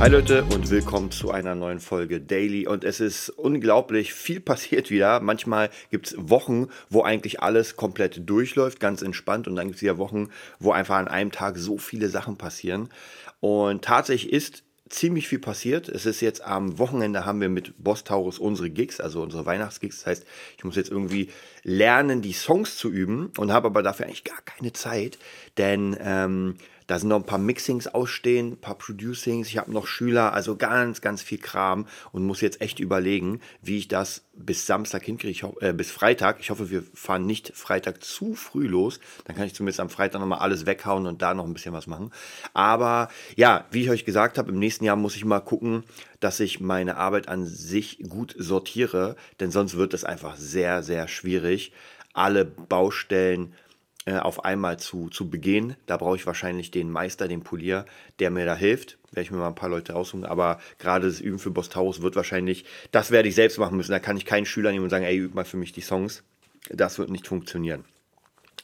Hi Leute und willkommen zu einer neuen Folge Daily. Und es ist unglaublich viel passiert wieder. Manchmal gibt es Wochen, wo eigentlich alles komplett durchläuft, ganz entspannt. Und dann gibt es wieder Wochen, wo einfach an einem Tag so viele Sachen passieren. Und tatsächlich ist ziemlich viel passiert. Es ist jetzt am Wochenende haben wir mit Boss Taurus unsere Gigs, also unsere Weihnachtsgigs. Das heißt, ich muss jetzt irgendwie lernen, die Songs zu üben und habe aber dafür eigentlich gar keine Zeit, denn ähm, da sind noch ein paar Mixings ausstehen, ein paar Producings. Ich habe noch Schüler, also ganz, ganz viel Kram und muss jetzt echt überlegen, wie ich das bis Samstag hinkriege, äh, bis Freitag. Ich hoffe, wir fahren nicht Freitag zu früh los. Dann kann ich zumindest am Freitag nochmal alles weghauen und da noch ein bisschen was machen. Aber ja, wie ich euch gesagt habe, im nächsten Jahr muss ich mal gucken, dass ich meine Arbeit an sich gut sortiere, denn sonst wird es einfach sehr, sehr schwierig, alle Baustellen äh, auf einmal zu, zu begehen. Da brauche ich wahrscheinlich den Meister, den Polier, der mir da hilft. Werde ich mir mal ein paar Leute raussuchen. Aber gerade das Üben für Bostaurus wird wahrscheinlich, das werde ich selbst machen müssen. Da kann ich keinen Schüler nehmen und sagen, ey, üb mal für mich die Songs. Das wird nicht funktionieren.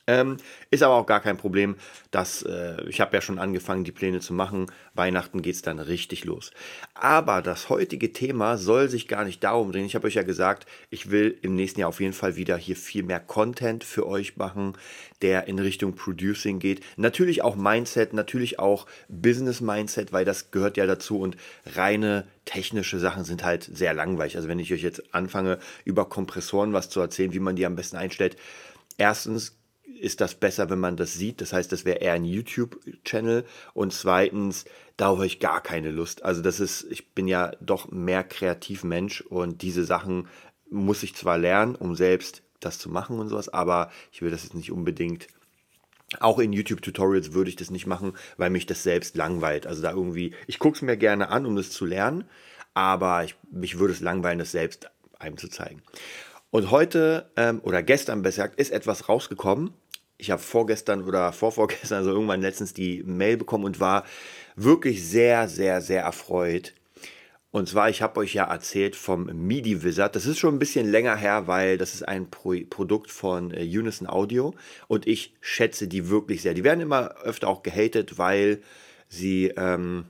Ähm, ist aber auch gar kein Problem. dass äh, ich habe ja schon angefangen, die Pläne zu machen. Weihnachten geht es dann richtig los. Aber das heutige Thema soll sich gar nicht darum drehen. Ich habe euch ja gesagt, ich will im nächsten Jahr auf jeden Fall wieder hier viel mehr Content für euch machen, der in Richtung Producing geht. Natürlich auch Mindset, natürlich auch Business Mindset, weil das gehört ja dazu und reine technische Sachen sind halt sehr langweilig. Also wenn ich euch jetzt anfange, über Kompressoren was zu erzählen, wie man die am besten einstellt, erstens ist das besser, wenn man das sieht. Das heißt, das wäre eher ein YouTube-Channel. Und zweitens, da habe ich gar keine Lust. Also das ist, ich bin ja doch mehr Kreativmensch und diese Sachen muss ich zwar lernen, um selbst das zu machen und sowas, aber ich will das jetzt nicht unbedingt. Auch in YouTube-Tutorials würde ich das nicht machen, weil mich das selbst langweilt. Also da irgendwie, ich gucke es mir gerne an, um das zu lernen, aber ich, mich würde es langweilen, das selbst einem zu zeigen. Und heute ähm, oder gestern besser gesagt ist etwas rausgekommen, ich habe vorgestern oder vorvorgestern, also irgendwann letztens die Mail bekommen und war wirklich sehr, sehr, sehr erfreut. Und zwar, ich habe euch ja erzählt vom MIDI Wizard. Das ist schon ein bisschen länger her, weil das ist ein Pro Produkt von äh, Unison Audio und ich schätze die wirklich sehr. Die werden immer öfter auch gehatet, weil sie, ähm,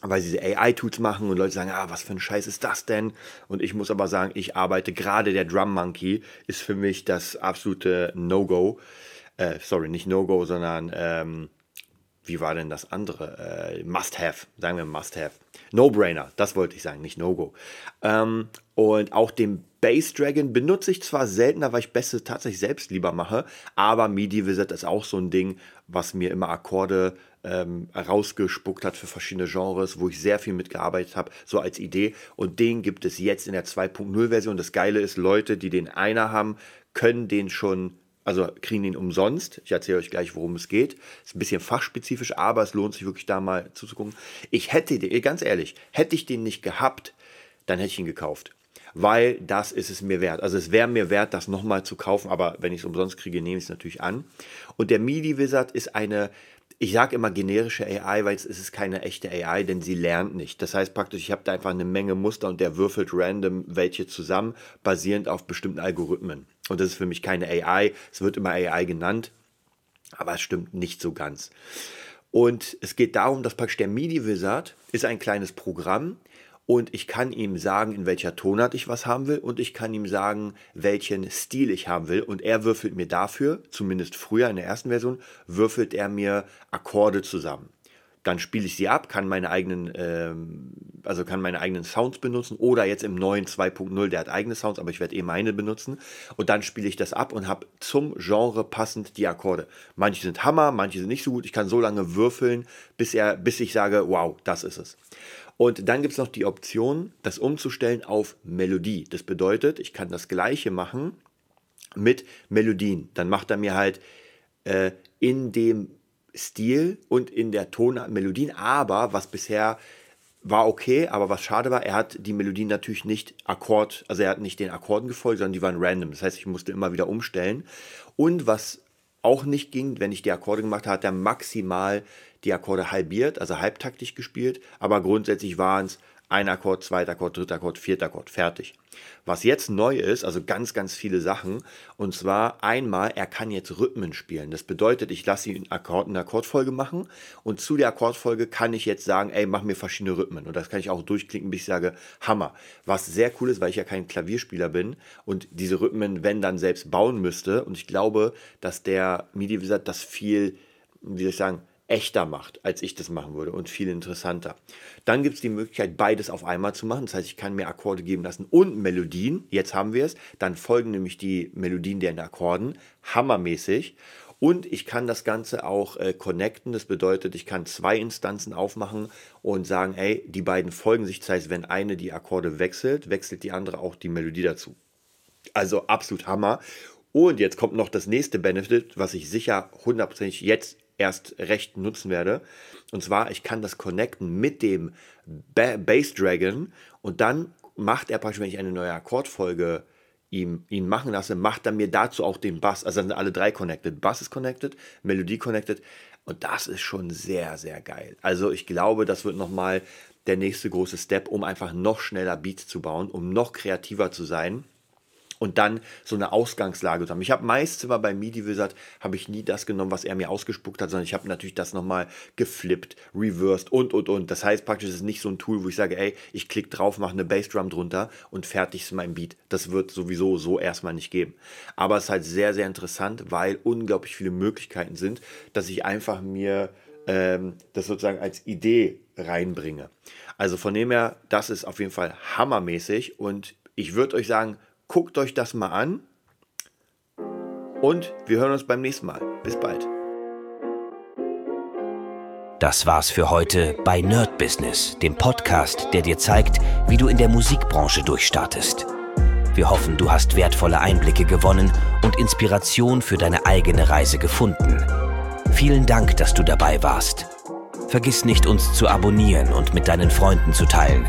weil sie AI-Tools machen und Leute sagen, ah, was für ein Scheiß ist das denn? Und ich muss aber sagen, ich arbeite gerade der Drum Monkey ist für mich das absolute No-Go äh, sorry, nicht No-Go, sondern ähm, wie war denn das andere? Äh, Must-Have, sagen wir Must-Have. No-Brainer, das wollte ich sagen, nicht No-Go. Ähm, und auch den Bass Dragon benutze ich zwar seltener, weil ich Bässe tatsächlich selbst lieber mache, aber MIDI Wizard ist auch so ein Ding, was mir immer Akkorde ähm, rausgespuckt hat für verschiedene Genres, wo ich sehr viel mitgearbeitet habe, so als Idee. Und den gibt es jetzt in der 2.0 Version. Das Geile ist, Leute, die den einer haben, können den schon also kriegen ihn umsonst. Ich erzähle euch gleich, worum es geht. Ist ein bisschen fachspezifisch, aber es lohnt sich wirklich da mal zuzugucken. Ich hätte den, ganz ehrlich, hätte ich den nicht gehabt, dann hätte ich ihn gekauft. Weil das ist es mir wert. Also es wäre mir wert, das nochmal zu kaufen, aber wenn ich es umsonst kriege, nehme ich es natürlich an. Und der MIDI Wizard ist eine ich sage immer generische AI, weil es ist keine echte AI, denn sie lernt nicht. Das heißt praktisch, ich habe da einfach eine Menge Muster und der würfelt random welche zusammen, basierend auf bestimmten Algorithmen. Und das ist für mich keine AI. Es wird immer AI genannt, aber es stimmt nicht so ganz. Und es geht darum, dass praktisch der MIDI Wizard ist ein kleines Programm, und ich kann ihm sagen, in welcher Tonart ich was haben will und ich kann ihm sagen, welchen Stil ich haben will und er würfelt mir dafür, zumindest früher in der ersten Version, würfelt er mir Akkorde zusammen. Dann spiele ich sie ab, kann meine eigenen, ähm, also kann meine eigenen Sounds benutzen oder jetzt im neuen 2.0, der hat eigene Sounds, aber ich werde eh meine benutzen und dann spiele ich das ab und habe zum Genre passend die Akkorde. Manche sind Hammer, manche sind nicht so gut. Ich kann so lange würfeln, bis er, bis ich sage, wow, das ist es. Und dann gibt es noch die Option, das umzustellen auf Melodie. Das bedeutet, ich kann das gleiche machen mit Melodien. Dann macht er mir halt äh, in dem Stil und in der Tonart Melodien, aber was bisher war okay, aber was schade war, er hat die Melodien natürlich nicht Akkord, also er hat nicht den Akkorden gefolgt, sondern die waren random. Das heißt, ich musste immer wieder umstellen. Und was auch nicht ging, wenn ich die Akkorde gemacht habe, hat er maximal die Akkorde halbiert, also halbtaktig gespielt, aber grundsätzlich waren es ein Akkord, zweiter Akkord, dritter Akkord, vierter Akkord, fertig. Was jetzt neu ist, also ganz, ganz viele Sachen, und zwar einmal, er kann jetzt Rhythmen spielen. Das bedeutet, ich lasse ihn Akkord, eine Akkordfolge machen und zu der Akkordfolge kann ich jetzt sagen, ey, mach mir verschiedene Rhythmen. Und das kann ich auch durchklicken, bis ich sage, Hammer. Was sehr cool ist, weil ich ja kein Klavierspieler bin und diese Rhythmen, wenn dann selbst bauen müsste. Und ich glaube, dass der MIDI-Wizard das viel, wie soll ich sagen, echter macht, als ich das machen würde und viel interessanter. Dann gibt es die Möglichkeit, beides auf einmal zu machen. Das heißt, ich kann mir Akkorde geben lassen und Melodien. Jetzt haben wir es. Dann folgen nämlich die Melodien der Akkorden. Hammermäßig. Und ich kann das Ganze auch äh, connecten. Das bedeutet, ich kann zwei Instanzen aufmachen und sagen, ey, die beiden folgen sich. Das heißt, wenn eine die Akkorde wechselt, wechselt die andere auch die Melodie dazu. Also absolut Hammer. Und jetzt kommt noch das nächste Benefit, was ich sicher hundertprozentig jetzt erst recht nutzen werde. Und zwar, ich kann das connecten mit dem ba Bass Dragon und dann macht er praktisch, wenn ich eine neue Akkordfolge ihm, ihn machen lasse, macht er mir dazu auch den Bass. Also sind alle drei connected. Bass ist connected, Melodie connected. Und das ist schon sehr, sehr geil. Also ich glaube, das wird nochmal der nächste große Step, um einfach noch schneller Beats zu bauen, um noch kreativer zu sein und dann so eine Ausgangslage zu haben. Ich habe meist immer bei MIDI Wizard habe ich nie das genommen, was er mir ausgespuckt hat, sondern ich habe natürlich das nochmal geflippt, reversed und und und. Das heißt praktisch, es ist nicht so ein Tool, wo ich sage, ey, ich klicke drauf, mache eine Bassdrum drunter und fertig ist mein Beat. Das wird sowieso so erstmal nicht geben. Aber es ist halt sehr, sehr interessant, weil unglaublich viele Möglichkeiten sind, dass ich einfach mir ähm, das sozusagen als Idee reinbringe. Also von dem her, das ist auf jeden Fall hammermäßig und ich würde euch sagen, Guckt euch das mal an. Und wir hören uns beim nächsten Mal. Bis bald. Das war's für heute bei Nerd Business, dem Podcast, der dir zeigt, wie du in der Musikbranche durchstartest. Wir hoffen, du hast wertvolle Einblicke gewonnen und Inspiration für deine eigene Reise gefunden. Vielen Dank, dass du dabei warst. Vergiss nicht, uns zu abonnieren und mit deinen Freunden zu teilen.